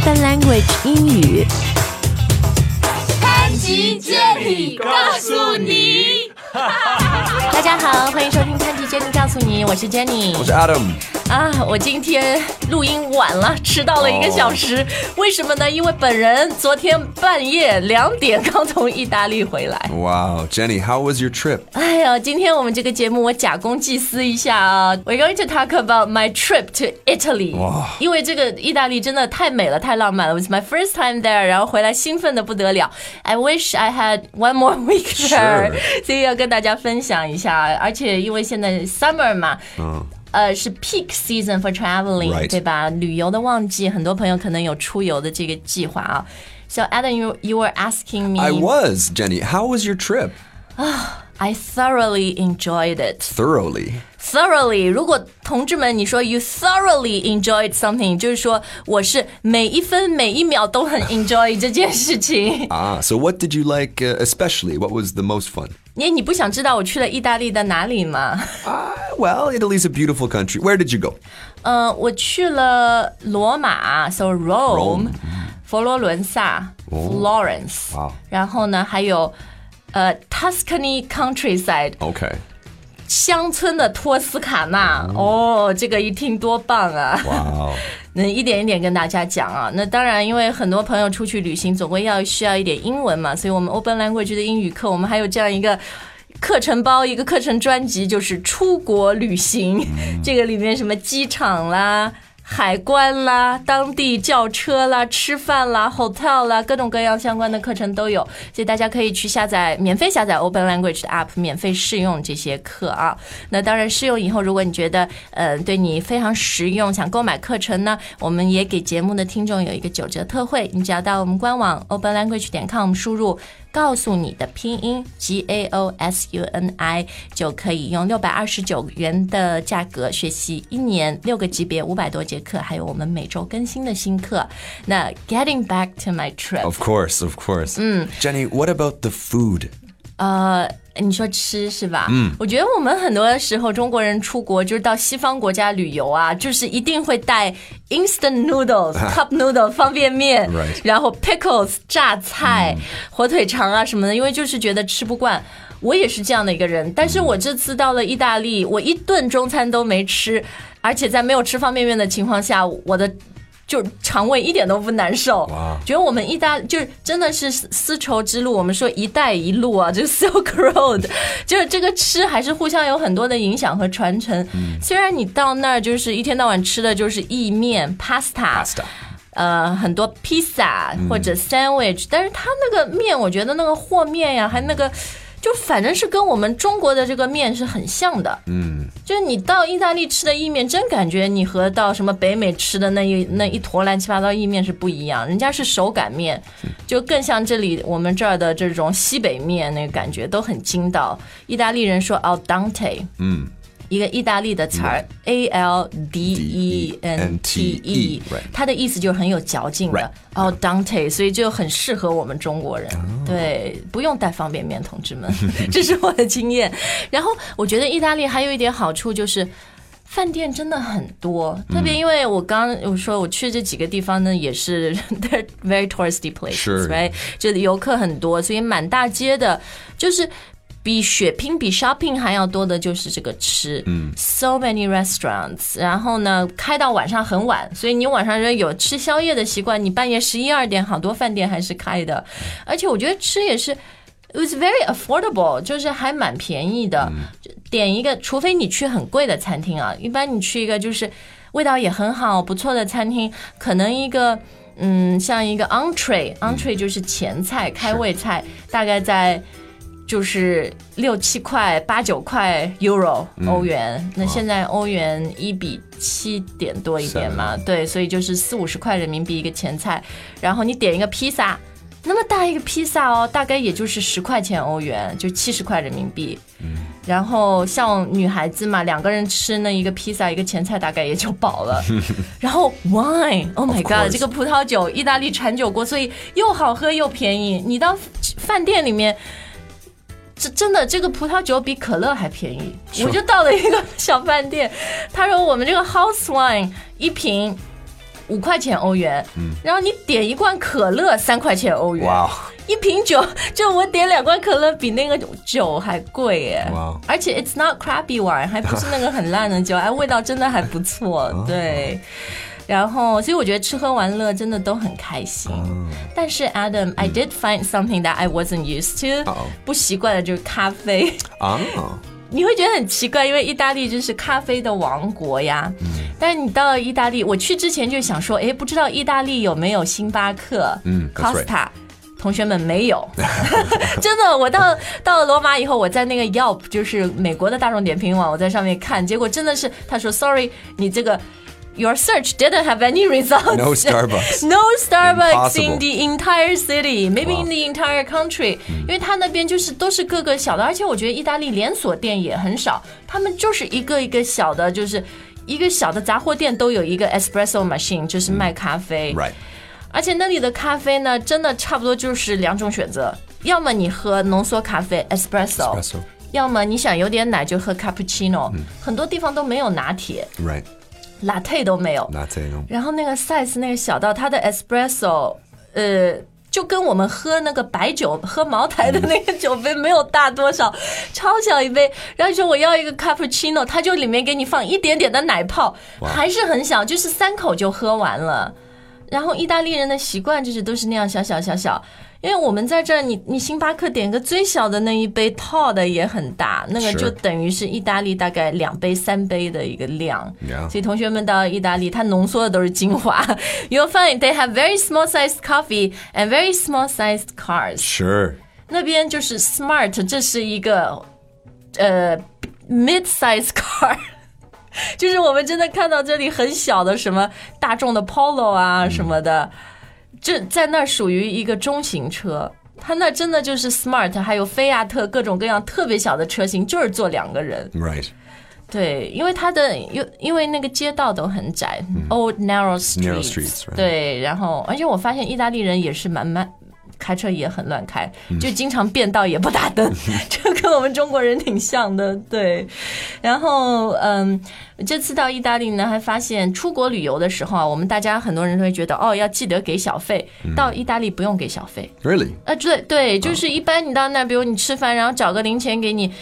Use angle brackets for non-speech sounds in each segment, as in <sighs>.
Open Language 英语。潘吉杰里告诉你，大家好，欢迎收听《潘吉 Jenny 告诉你》，我是 Jenny，我是 Adam。啊，我今天录音晚了，迟到了一个小时。为什么呢？因为本人昨天半夜两点刚从意大利回来。 Wow, Jenny, how was your trip? 哎呀，今天我们这个节目我假公济私一下啊，We're going to talk about my trip to Italy。哇因为这个意大利真的太美了，太浪漫了。It was my first time there，然后回来兴奋的不得了。I wish I had one more week there， Sure 所以要跟大家分享一下。而且因为现在 summer 嘛，嗯呃，是 peak season for traveling，、 Right 对吧？旅游的旺季，很多朋友可能有出游的这个计划啊。So Adam, you you were asking me. I was, Jenny. How was your trip? <sighs> I thoroughly enjoyed it. Thoroughly. Thoroughly，如果同志们你说 you thoroughly enjoyed something，就是说我是每一分每一秒都很 enjoy 这件事情。 Ah, so <laughs> what did you like uh, especially? What was the most fun? 你你不想知道我去了意大利的哪里吗？ Ah, well, Italy's a beautiful country. Where did you go? 呃，我去了罗马，so Rome，佛罗伦萨，Florence，、 Wow. 然后呢还有呃 Tuscany countryside， Okay. 乡村的托斯卡纳。哦，这个一听多棒啊！Wow. 那 <laughs> 一点一点跟大家讲啊。那当然，因为很多朋友出去旅行，总归要需要一点英文嘛，所以我们 Open Language 的英语课，我们还有这样一个。课程包一个课程专辑就是出国旅行，这个里面什么机场啦、海关啦、当地叫车啦、吃饭啦、hotel 啦，各种各样相关的课程都有，所以大家可以去下载免费下载 Open Language 的 app，免费试用这些课啊。那当然试用以后，如果你觉得呃对你非常实用，想购买课程呢，我们也给节目的听众有一个九折特惠，你只要到我们官网 openlanguage 点 com 输入。告诉你的拼音 G A O S U N I 就可以用六百二十九元的价格学习一年六个级别五百多节课，还有我们每周更新的新课。那 Getting back to my trip，Of course, of course. 嗯 Jenny, what about the food? 呃，你说吃是吧？嗯，我觉得我们很多时候中国人出国就是到西方国家旅游啊，就是一定会带 instant noodles、<laughs> cup noodle 方便面然后 pickles 榨菜、火腿肠啊什么的，因为就是觉得吃不惯。我也是这样的一个人，但是我这次到了意大利，我一顿中餐都没吃，而且在没有吃方便面的情况下，我的就肠胃一点都不难受。哇觉得我们意大就是真的是丝丝绸之路，我们说“一带一路”啊，就是 Silk Road，<laughs> 就是这个吃还是互相有很多的影响和传承。虽然你到那儿就是一天到晚吃的就是意面、pasta。Pasta. 呃，很多披萨或者 sandwich，、但是它那个面，我觉得那个和面呀，还那个，就反正是跟我们中国的这个面是很像的。嗯，就是你到意大利吃的意面，真感觉你和到什么北美吃的那一那一坨乱七八糟意面是不一样，人家是手擀面，就更像这里我们这儿的这种西北面，那个感觉都很筋道。意大利人说 al dente，嗯。一个意大利的词儿，A L D E N T E，Right 它的意思就是很有嚼劲的哦，Dante，所以就很适合我们中国人。对，不用带方便面，同志们，<laughs> 这是我的经验。然后我觉得意大利还有一点好处就是。饭店真的很多，特别因为我刚我说我去这几个地方呢，也是 <laughs> they're very touristy places，是 right？就游客很多，所以满大街的，就是比血拼、比 shopping 还要多的就是这个吃，嗯，so many restaurants，然后呢开到晚上很晚，所以你晚上有吃宵夜的习惯，你半夜十一二点好多饭店还是开的，而且我觉得吃也是。It was very affordable，就是还蛮便宜的。点一个，除非你去很贵的餐厅啊，一般你去一个就是味道也很好、不错的餐厅，可能一个嗯，像一个 entree，entree 就是前菜、开胃菜，大概在就是六七块、八九块 euro 欧元。那现在欧元一比七点多一点嘛，对，所以就是四五十块人民币一个前菜，然后你点一个披萨。那么大一个披萨哦，大概也就是十块钱欧元，就七十块人民币。然后像女孩子嘛，两个人吃那一个披萨，一个前菜大概也就饱了。<laughs> 然后 wine，Oh my god，这个葡萄酒，意大利产酒国，所以又好喝又便宜。你到饭店里面。这真的，这个葡萄酒比可乐还便宜。我就到了一个 <laughs> 小饭店，他说我们这个 house wine 一瓶五块钱欧元，然后你点一罐可乐三块钱欧元，哇，一瓶酒就我点两罐可乐比那个酒还贵耶，哇而且 it's not crappy wine，还不是那个很烂的酒，哎，味道真的还不错，<laughs> 对。然后，所以我觉得吃喝玩乐真的都很开心。但是 Adam，I did find something that I wasn't used to，、哦不习惯的就是咖啡。啊，<laughs> 你会觉得很奇怪，因为意大利就是咖啡的王国呀。但是你到了意大利，我去之前就想说，哎，不知道意大利有没有星巴克？嗯 Costa。同学们没有，<laughs> <laughs> 真的。我到到了罗马以后，我在那个 Yelp，就是美国的大众点评网，我在上面看，结果真的是他说，Sorry，你这个 Your search didn't have any results. <laughs> No Starbucks. <laughs> No Starbucks Impossible. in the entire city, maybe in the entire country. 因为它那边就是都是各个小的，而且我觉得意大利连锁店也很少，他们就是一个一个小的，就是一个小的杂货店都有一个 espresso machine，就是卖咖啡。 Right. 而且那里的咖啡呢，真的差不多就是两种选择，要么你喝浓缩咖啡 espresso，, Espresso. 要么你想有点奶就喝 cappuccino、很多地方都没有拿铁 Right. ，latte 都没有。Latte. 然后那个 size 那个小到它的 espresso，呃，就跟我们喝那个白酒、喝茅台的那个酒杯没有大多少，<laughs> 超小一杯。然后你说我要一个 cappuccino，它就里面给你放一点点的奶泡，还是很小，就是三口就喝完了。然后意大利人的习惯就是都是那样小小小小，因为我们在这儿，你你星巴克点个最小的那一杯套的也很大，那个就等于是意大利大概两杯三杯的一个量。所以同学们到意大利，它浓缩的都是精华。<laughs> You'll find they have very small sized coffee and very small sized cars。Sure. 那边就是 smart，这是一个呃 mid size <laughs> car。<laughs> 就是我们真的看到这里很小的什么大众的 Polo 啊什么的，这在那儿属于一个中型车。它那真的就是 smart，还有菲亚特各种各样特别小的车型，就是坐两个人。Right. 对，因为它的因因为那个街道都很窄、o l d narrow streets，, Narrow streets, right. 对，然后而且我发现意大利人也是蛮慢。开车也很乱开，就经常变道也不打灯，<laughs> 就跟我们中国人挺像的。对，然后嗯，这次到意大利呢，还发现出国旅游的时候啊，我们大家很多人都会觉得哦，要记得给小费。到意大利不用给小费，Really? 啊，对对，就是一般你到那，比如你吃饭，然后找个零钱给你，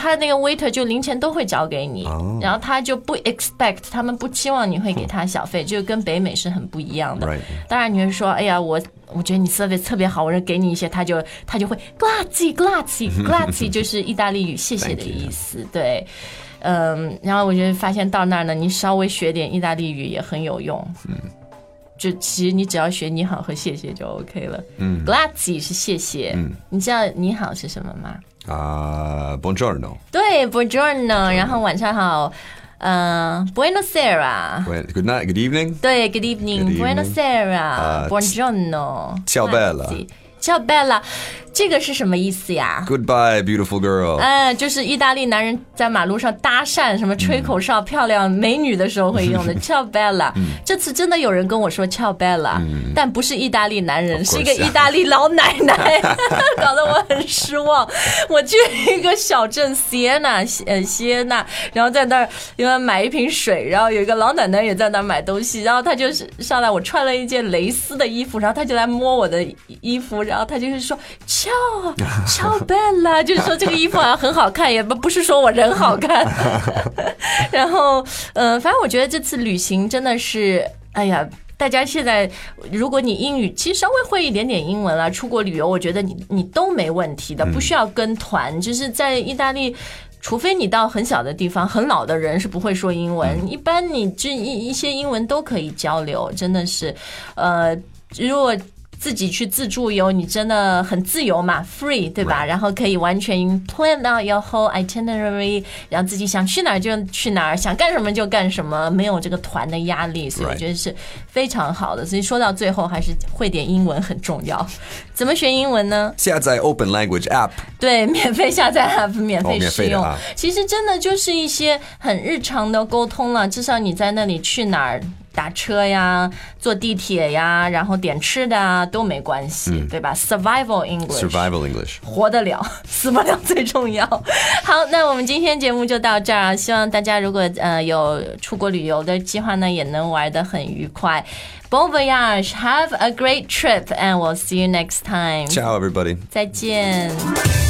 他那个 waiter 就零钱都会找给你，然后他就不 expect，他们不期望你会给他小费，就跟北美是很不一样的。Right. 当然你会说，哎呀，我我觉得你 service 特别好，我就给你一些，他就他就会 grazie，<laughs> 就是意大利语谢谢的意思，对。嗯，然后我就发现到那儿呢，你稍微学点意大利语也很有用。嗯，就其实你只要学你好和谢谢就 OK 了。嗯，grazie 是谢谢。嗯，你知道你好是什么吗？Uh, buongiorno. 对，buongiorno，然后晚上好，嗯、b u e n o sera。Wait, Good night. Good evening. 对，Good evening, Good buenos evening. sera, 呃 buongiorno, ciao bella ciao bella，这个是什么意思呀？Goodbye, beautiful girl. 嗯，就是意大利男人在马路上搭讪，什么吹口哨、漂亮美女的时候会用的 ciao bella。这次真的有人跟我说 ciao bella，、但不是意大利男人，是一个意大利老奶奶，<laughs> 搞得我很失望。我去一个小镇 Siena，呃西耶纳，然后在那儿因为买一瓶水，然后有一个老奶奶也在那儿买东西，然后她就是上来，我穿了一件蕾丝的衣服，然后她就来摸我的衣服，然后她就是说 ciao ciao bella，就是说这个衣服啊很好看，也不不是说我人好看。<laughs> 然后，呃，反正我觉得这次旅行真的是，哎呀。大家现在，如果你英语其实稍微会一点点英文了，出国旅游，我觉得你你都没问题的，不需要跟团。就是在意大利，除非你到很小的地方，很老的人是不会说英文，一般你这一一些英文都可以交流，真的是，呃，如果。自己去自助游，你真的很自由嘛，free 对吧.然后可以完全 plan out your whole itinerary，然后自己想去哪儿就去哪儿，想干什么就干什么，没有这个团的压力，所以我觉得是非常好的。所以说到最后，还是会点英文很重要。怎么学英文呢？下载 Open Language app. 对，<laughs> 免费下载 app，免费哦免试用。费的啊其实真的就是一些很日常的沟通了，至少你在那里去哪儿。打车呀、坐地铁呀，然后点吃的啊都没关系，对吧？Survival English。Survival English. 活得了，死不了最重要。好，那我们今天节目就到这儿啊，希望大家如果呃有出国旅游的计划呢，也能玩得很愉快。Bon voyage, have a great trip, and we'll see you next time. Ciao, everybody. 再见。